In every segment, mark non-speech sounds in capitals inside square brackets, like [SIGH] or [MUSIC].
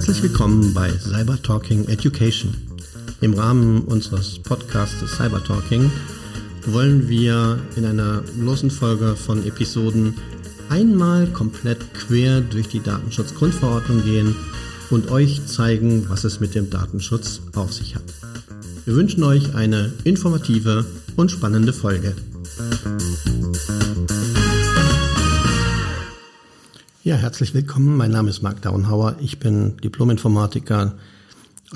Herzlich willkommen bei Cyber Talking Education. Im Rahmen unseres Podcasts Cyber Talking wollen wir in einer losen Folge von Episoden einmal komplett quer durch die Datenschutzgrundverordnung gehen und euch zeigen, was es mit dem Datenschutz auf sich hat. Wir wünschen euch eine informative und spannende Folge. Ja, herzlich willkommen. Mein Name ist Marc Daunhauer. Ich bin Diplominformatiker,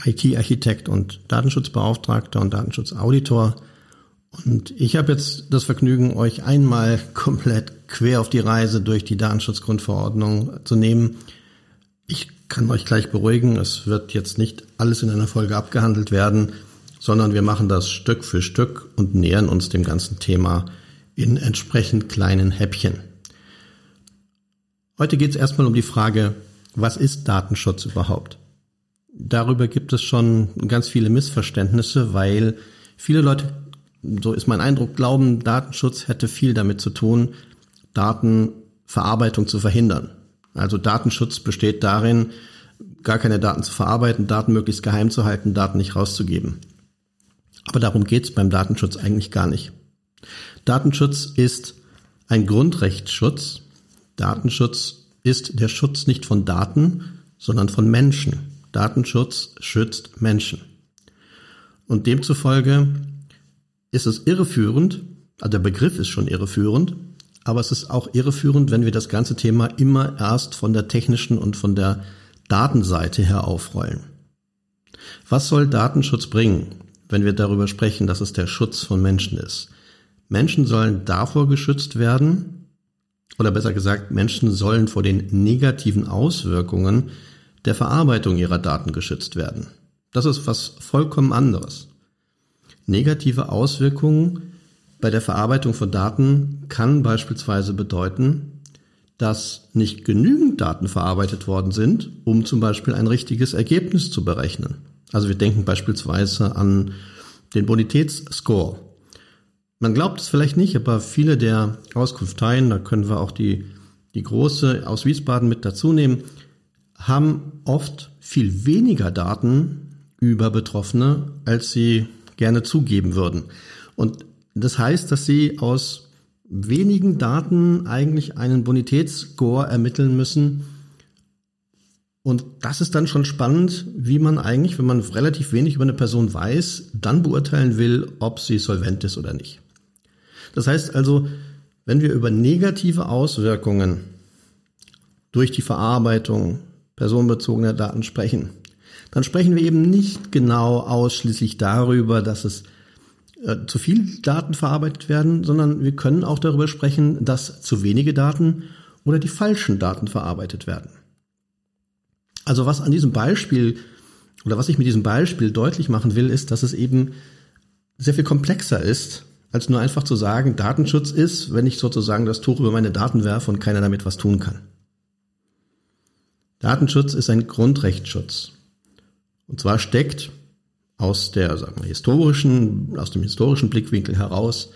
IT-Architekt und Datenschutzbeauftragter und Datenschutzauditor. Und ich habe jetzt das Vergnügen, euch einmal [LAUGHS] komplett quer auf die Reise durch die Datenschutzgrundverordnung zu nehmen. Ich kann euch gleich beruhigen, es wird jetzt nicht alles in einer Folge abgehandelt werden, sondern wir machen das Stück für Stück und nähern uns dem ganzen Thema in entsprechend kleinen Häppchen. Heute geht es erstmal um die Frage, was ist Datenschutz überhaupt? Darüber gibt es schon ganz viele Missverständnisse, weil viele Leute, so ist mein Eindruck, glauben, Datenschutz hätte viel damit zu tun, Datenverarbeitung zu verhindern. Also Datenschutz besteht darin, gar keine Daten zu verarbeiten, Daten möglichst geheim zu halten, Daten nicht rauszugeben. Aber darum geht es beim Datenschutz eigentlich gar nicht. Datenschutz ist ein Grundrechtsschutz, Datenschutz ist der Schutz nicht von Daten, sondern von Menschen. Datenschutz schützt Menschen. Und demzufolge ist es irreführend, also der Begriff ist schon irreführend, aber es ist auch irreführend, wenn wir das ganze Thema immer erst von der technischen und von der Datenseite her aufrollen. Was soll Datenschutz bringen, wenn wir darüber sprechen, dass es der Schutz von Menschen ist? Menschen sollen davor geschützt werden, oder besser gesagt, Menschen sollen vor den negativen Auswirkungen der Verarbeitung ihrer Daten geschützt werden. Das ist was vollkommen anderes. Negative Auswirkungen bei der Verarbeitung von Daten kann beispielsweise bedeuten, dass nicht genügend Daten verarbeitet worden sind, um zum Beispiel ein richtiges Ergebnis zu berechnen. Also wir denken beispielsweise an den Bonitätsscore. Man glaubt es vielleicht nicht, aber viele der Auskunfteien, da können wir auch die, die große aus Wiesbaden mit dazu nehmen, haben oft viel weniger Daten über Betroffene, als sie gerne zugeben würden. Und das heißt, dass sie aus wenigen Daten eigentlich einen Bonitätsscore ermitteln müssen. Und das ist dann schon spannend, wie man eigentlich, wenn man relativ wenig über eine Person weiß, dann beurteilen will, ob sie solvent ist oder nicht. Das heißt also, wenn wir über negative Auswirkungen durch die Verarbeitung personenbezogener Daten sprechen, dann sprechen wir eben nicht genau ausschließlich darüber, dass es äh, zu viel Daten verarbeitet werden, sondern wir können auch darüber sprechen, dass zu wenige Daten oder die falschen Daten verarbeitet werden. Also was an diesem Beispiel oder was ich mit diesem Beispiel deutlich machen will, ist, dass es eben sehr viel komplexer ist als nur einfach zu sagen, Datenschutz ist, wenn ich sozusagen das Tuch über meine Daten werfe und keiner damit was tun kann. Datenschutz ist ein Grundrechtsschutz. Und zwar steckt aus der, sagen wir, historischen, aus dem historischen Blickwinkel heraus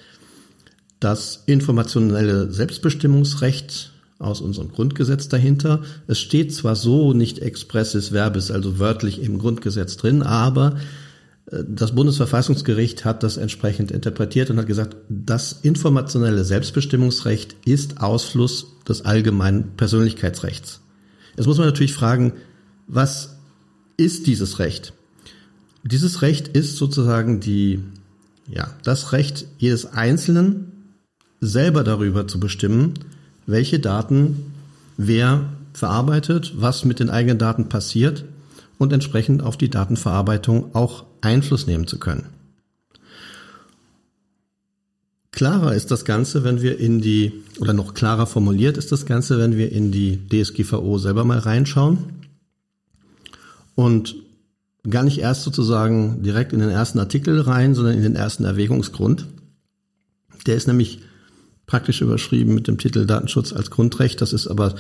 das informationelle Selbstbestimmungsrecht aus unserem Grundgesetz dahinter. Es steht zwar so nicht expressis verbis, also wörtlich im Grundgesetz drin, aber das Bundesverfassungsgericht hat das entsprechend interpretiert und hat gesagt, das informationelle Selbstbestimmungsrecht ist Ausfluss des allgemeinen Persönlichkeitsrechts. Jetzt muss man natürlich fragen, was ist dieses Recht? Dieses Recht ist sozusagen die, ja, das Recht jedes Einzelnen, selber darüber zu bestimmen, welche Daten wer verarbeitet, was mit den eigenen Daten passiert und entsprechend auf die Datenverarbeitung auch Einfluss nehmen zu können. Klarer ist das Ganze, wenn wir in die, oder noch klarer formuliert ist das Ganze, wenn wir in die DSGVO selber mal reinschauen und gar nicht erst sozusagen direkt in den ersten Artikel rein, sondern in den ersten Erwägungsgrund. Der ist nämlich praktisch überschrieben mit dem Titel Datenschutz als Grundrecht. Das ist aber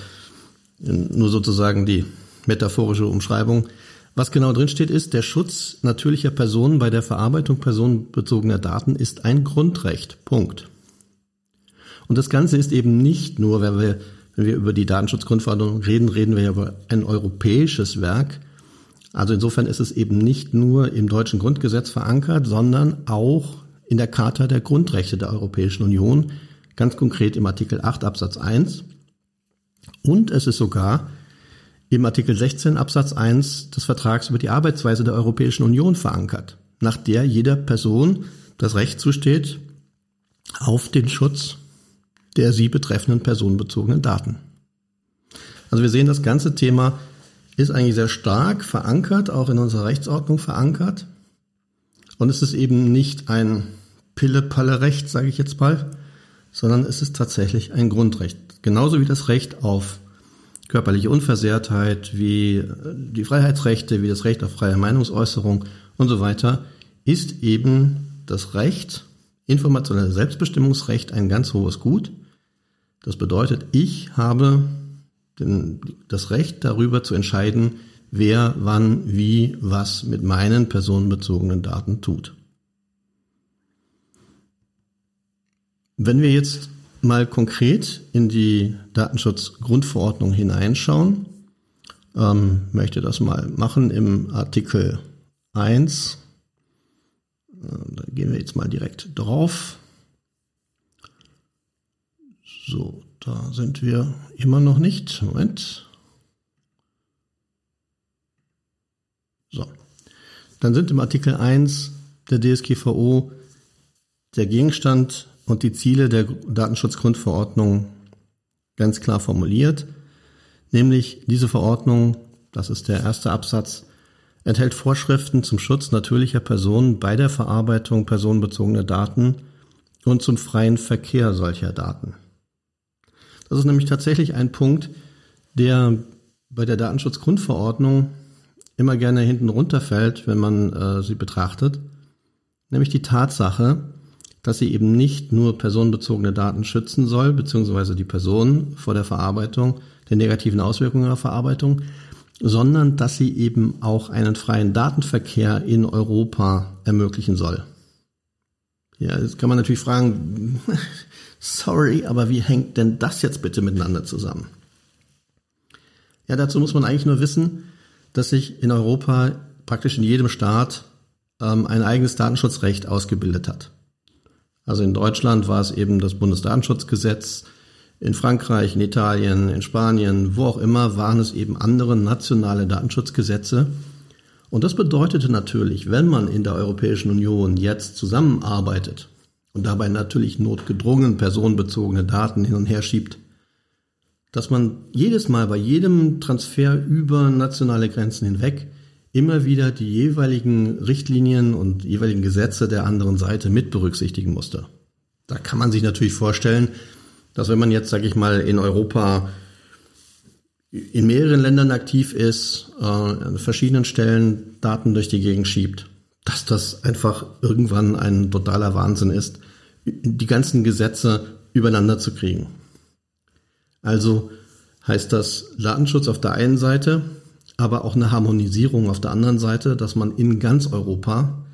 nur sozusagen die metaphorische Umschreibung. Was genau drin steht, ist, der Schutz natürlicher Personen bei der Verarbeitung personenbezogener Daten ist ein Grundrecht. Punkt. Und das Ganze ist eben nicht nur, wenn wir, wenn wir über die Datenschutzgrundverordnung reden, reden wir ja über ein europäisches Werk, Also insofern ist es eben nicht nur im deutschen Grundgesetz verankert, sondern auch in der Charta der Grundrechte der Europäischen Union, ganz konkret im Artikel 8 Absatz 1. Und es ist sogar im Artikel 16 Absatz 1 des Vertrags über die Arbeitsweise der Europäischen Union verankert, nach der jeder Person das Recht zusteht auf den Schutz der sie betreffenden personenbezogenen Daten. Also wir sehen, das ganze Thema ist eigentlich sehr stark verankert, auch in unserer Rechtsordnung verankert. Und es ist eben nicht ein Pille-Palle-Recht, sage ich jetzt mal, sondern es ist tatsächlich ein Grundrecht. Genauso wie das Recht auf körperliche Unversehrtheit, wie die Freiheitsrechte, wie das Recht auf freie Meinungsäußerung und so weiter, ist eben das Recht, informationelle Selbstbestimmungsrecht ein ganz hohes Gut. Das bedeutet, ich habe den, das Recht darüber zu entscheiden, wer wann wie was mit meinen personenbezogenen Daten tut. Wenn wir jetzt mal konkret in die Datenschutzgrundverordnung hineinschauen, ähm, möchte das mal machen im Artikel 1. Äh, da gehen wir jetzt mal direkt drauf. So, da sind wir immer noch nicht. Moment. So. Dann sind im Artikel 1 der DSGVO der Gegenstand und die Ziele der Datenschutzgrundverordnung ganz klar formuliert. Nämlich diese Verordnung, das ist der erste Absatz, enthält Vorschriften zum Schutz natürlicher Personen bei der Verarbeitung personenbezogener Daten und zum freien Verkehr solcher Daten. Das ist nämlich tatsächlich ein Punkt, der bei der Datenschutzgrundverordnung immer gerne hinten runterfällt, wenn man äh, sie betrachtet, nämlich die Tatsache, dass sie eben nicht nur personenbezogene Daten schützen soll, beziehungsweise die Person vor der Verarbeitung, der negativen Auswirkungen der Verarbeitung, sondern dass sie eben auch einen freien Datenverkehr in Europa ermöglichen soll. Ja, jetzt kann man natürlich fragen, [LAUGHS] sorry, aber wie hängt denn das jetzt bitte miteinander zusammen? Ja, dazu muss man eigentlich nur wissen, dass sich in Europa praktisch in jedem Staat ähm, ein eigenes Datenschutzrecht ausgebildet hat. Also in Deutschland war es eben das Bundesdatenschutzgesetz, in Frankreich, in Italien, in Spanien, wo auch immer, waren es eben andere nationale Datenschutzgesetze. Und das bedeutete natürlich, wenn man in der Europäischen Union jetzt zusammenarbeitet, und dabei natürlich notgedrungen personenbezogene Daten hin und her schiebt, dass man jedes Mal bei jedem Transfer über nationale Grenzen hinweg immer wieder die jeweiligen Richtlinien und jeweiligen Gesetze der anderen Seite mit berücksichtigen musste. Da kann man sich natürlich vorstellen, dass wenn man jetzt, sage ich mal, in Europa in mehreren Ländern aktiv ist, äh, an verschiedenen Stellen Daten durch die Gegend schiebt, dass das einfach irgendwann ein totaler Wahnsinn ist, die ganzen Gesetze übereinander zu kriegen. Also heißt das Datenschutz auf der einen Seite, aber auch eine Harmonisierung auf der anderen Seite, dass man in ganz Europa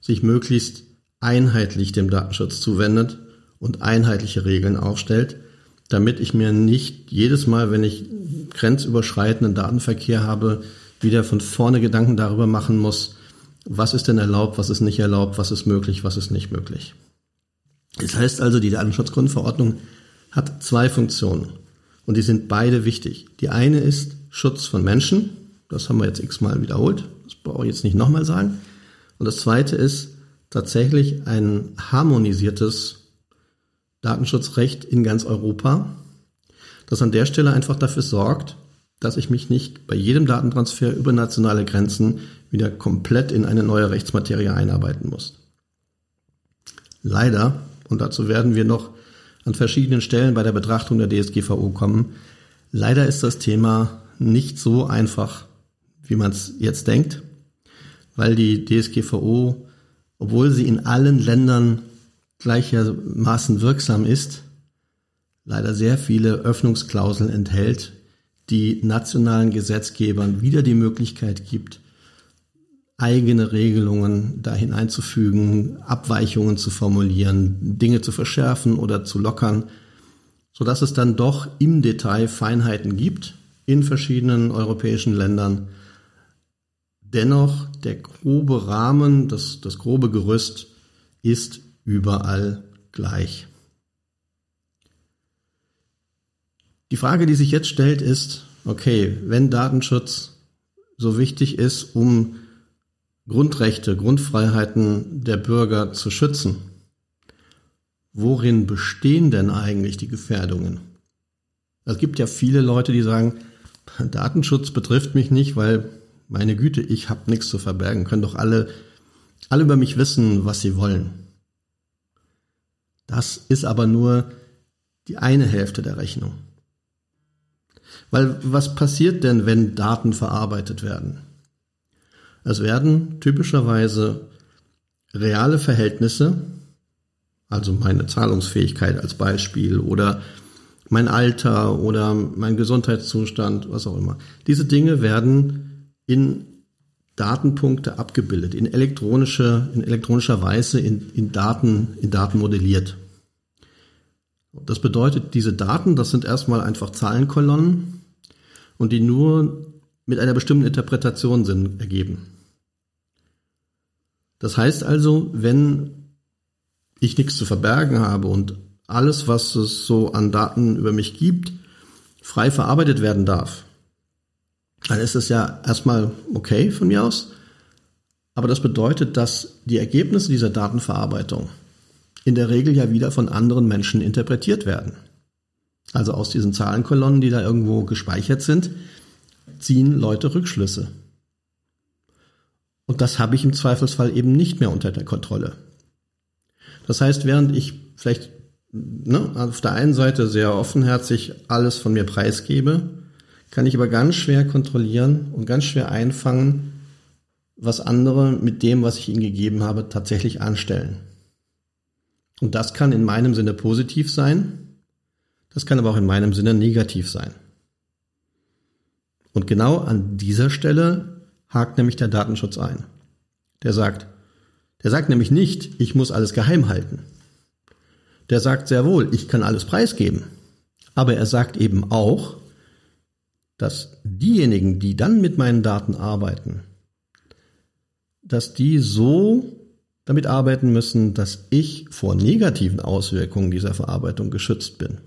sich möglichst einheitlich dem Datenschutz zuwendet und einheitliche Regeln aufstellt, damit ich mir nicht jedes Mal, wenn ich grenzüberschreitenden Datenverkehr habe, wieder von vorne Gedanken darüber machen muss, was ist denn erlaubt, was ist nicht erlaubt, was ist möglich, was ist nicht möglich. Das heißt also, die Datenschutzgrundverordnung hat zwei Funktionen und die sind beide wichtig. Die eine ist Schutz von Menschen, das haben wir jetzt x-mal wiederholt, das brauche ich jetzt nicht nochmal sagen. Und das zweite ist tatsächlich ein harmonisiertes Datenschutzrecht in ganz Europa, das an der Stelle einfach dafür sorgt, dass ich mich nicht bei jedem Datentransfer über nationale Grenzen wieder komplett in eine neue Rechtsmaterie einarbeiten muss. Leider, und dazu werden wir noch an verschiedenen Stellen bei der Betrachtung der DSGVO kommen, leider ist das Thema nicht so einfach, wie man es jetzt denkt, weil die DSGVO, obwohl sie in allen Ländern gleichermaßen wirksam ist, leider sehr viele Öffnungsklauseln enthält, die nationalen Gesetzgebern wieder die Möglichkeit gibt, eigene Regelungen da hineinzufügen, Abweichungen zu formulieren, Dinge zu verschärfen oder zu lockern, so dass es dann doch im Detail Feinheiten gibt in verschiedenen europäischen Ländern, dennoch der grobe Rahmen, das, das grobe Gerüst ist überall gleich. Die Frage, die sich jetzt stellt, ist, okay, wenn Datenschutz so wichtig ist, um Grundrechte, Grundfreiheiten der Bürger zu schützen, worin bestehen denn eigentlich die Gefährdungen? Es gibt ja viele Leute, die sagen, Datenschutz betrifft mich nicht, weil meine Güte, ich habe nichts zu verbergen, können doch alle, alle über mich wissen, was sie wollen. Das ist aber nur die eine Hälfte der Rechnung. Weil was passiert denn, wenn Daten verarbeitet werden? Es werden typischerweise reale Verhältnisse, also meine Zahlungsfähigkeit als Beispiel oder mein Alter oder mein Gesundheitszustand, was auch immer. Diese Dinge werden in Datenpunkte abgebildet, in elektronische, in elektronischer Weise in, in Daten, in Daten modelliert. Das bedeutet, diese Daten, das sind erstmal einfach Zahlenkolonnen und die nur mit einer bestimmten Interpretation Sinn ergeben. Das heißt also, wenn ich nichts zu verbergen habe und alles, was es so an Daten über mich gibt, frei verarbeitet werden darf, dann ist es ja erstmal okay von mir aus. Aber das bedeutet, dass die Ergebnisse dieser Datenverarbeitung in der Regel ja wieder von anderen Menschen interpretiert werden. Also aus diesen Zahlenkolonnen, die da irgendwo gespeichert sind, ziehen Leute Rückschlüsse. Und das habe ich im Zweifelsfall eben nicht mehr unter der Kontrolle. Das heißt, während ich vielleicht ne, auf der einen Seite sehr offenherzig alles von mir preisgebe, kann ich aber ganz schwer kontrollieren und ganz schwer einfangen, was andere mit dem, was ich ihnen gegeben habe, tatsächlich anstellen. Und das kann in meinem Sinne positiv sein, das kann aber auch in meinem Sinne negativ sein. Und genau an dieser Stelle hakt nämlich der Datenschutz ein. Der sagt, der sagt nämlich nicht, ich muss alles geheim halten. Der sagt sehr wohl, ich kann alles preisgeben. Aber er sagt eben auch, dass diejenigen, die dann mit meinen Daten arbeiten, dass die so damit arbeiten müssen, dass ich vor negativen Auswirkungen dieser Verarbeitung geschützt bin.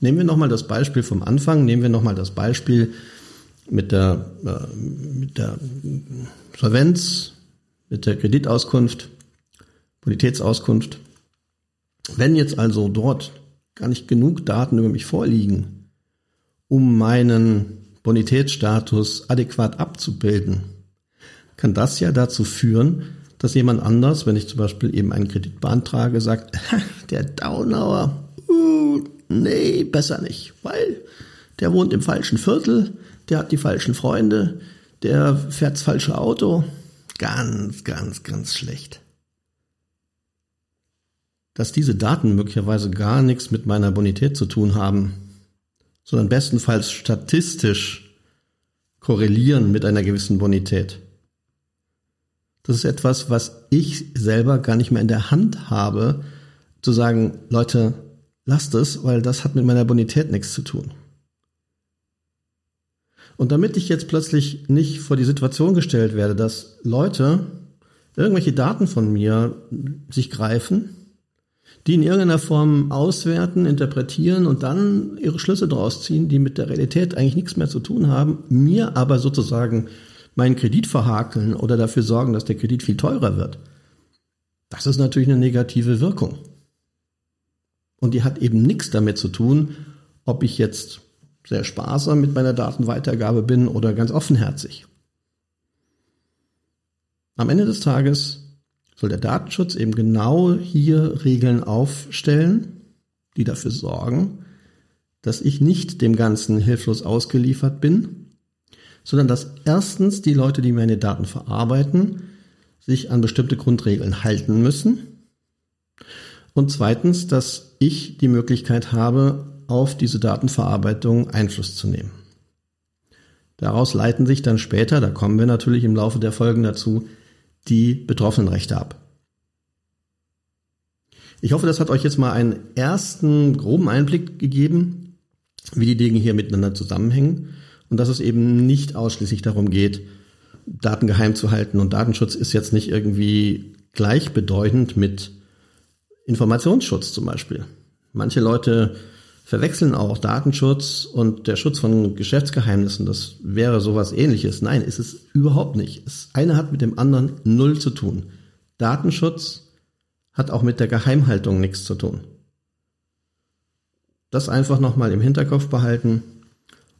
Nehmen wir nochmal das Beispiel vom Anfang, nehmen wir nochmal das Beispiel mit der, äh, mit der Solvenz, mit der Kreditauskunft, Bonitätsauskunft. Wenn jetzt also dort gar nicht genug Daten über mich vorliegen, um meinen Bonitätsstatus adäquat abzubilden, kann das ja dazu führen, dass jemand anders, wenn ich zum Beispiel eben einen Kredit beantrage, sagt, [LAUGHS] der Downauer, uh, nee, besser nicht, weil der wohnt im falschen Viertel, der hat die falschen Freunde, der fährt das falsche Auto. Ganz, ganz, ganz schlecht. Dass diese Daten möglicherweise gar nichts mit meiner Bonität zu tun haben, sondern bestenfalls statistisch korrelieren mit einer gewissen Bonität. Das ist etwas, was ich selber gar nicht mehr in der Hand habe, zu sagen, Leute, lasst es, weil das hat mit meiner Bonität nichts zu tun. Und damit ich jetzt plötzlich nicht vor die Situation gestellt werde, dass Leute irgendwelche Daten von mir sich greifen, die in irgendeiner Form auswerten, interpretieren und dann ihre Schlüsse draus ziehen, die mit der Realität eigentlich nichts mehr zu tun haben, mir aber sozusagen meinen Kredit verhakeln oder dafür sorgen, dass der Kredit viel teurer wird. Das ist natürlich eine negative Wirkung. Und die hat eben nichts damit zu tun, ob ich jetzt sehr sparsam mit meiner Datenweitergabe bin oder ganz offenherzig. Am Ende des Tages soll der Datenschutz eben genau hier Regeln aufstellen, die dafür sorgen, dass ich nicht dem Ganzen hilflos ausgeliefert bin, sondern dass erstens die Leute, die meine Daten verarbeiten, sich an bestimmte Grundregeln halten müssen und zweitens, dass ich die Möglichkeit habe, auf diese Datenverarbeitung Einfluss zu nehmen. Daraus leiten sich dann später, da kommen wir natürlich im Laufe der Folgen dazu, die Betroffenenrechte ab. Ich hoffe, das hat euch jetzt mal einen ersten groben Einblick gegeben, wie die Dinge hier miteinander zusammenhängen und dass es eben nicht ausschließlich darum geht, Daten geheim zu halten. Und Datenschutz ist jetzt nicht irgendwie gleichbedeutend mit Informationsschutz zum Beispiel. Manche Leute verwechseln auch Datenschutz und der Schutz von Geschäftsgeheimnissen. Das wäre sowas ähnliches. Nein, ist es überhaupt nicht. Das eine hat mit dem anderen null zu tun. Datenschutz hat auch mit der Geheimhaltung nichts zu tun. Das einfach nochmal im Hinterkopf behalten.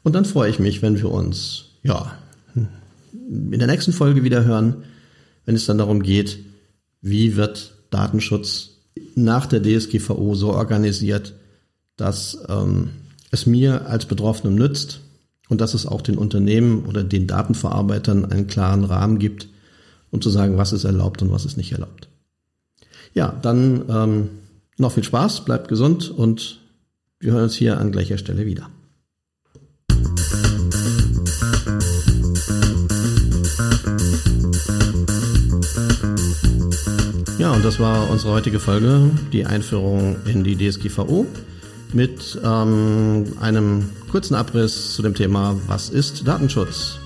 Und dann freue ich mich, wenn wir uns, ja, in der nächsten Folge wieder hören, wenn es dann darum geht, wie wird Datenschutz nach der DSGVO so organisiert, dass ähm, es mir als Betroffenem nützt und dass es auch den Unternehmen oder den Datenverarbeitern einen klaren Rahmen gibt, um zu sagen, was ist erlaubt und was ist nicht erlaubt. Ja, dann ähm, noch viel Spaß, bleibt gesund und wir hören uns hier an gleicher Stelle wieder. Ja, und das war unsere heutige Folge, die Einführung in die DSGVO mit ähm, einem kurzen Abriss zu dem Thema, was ist Datenschutz?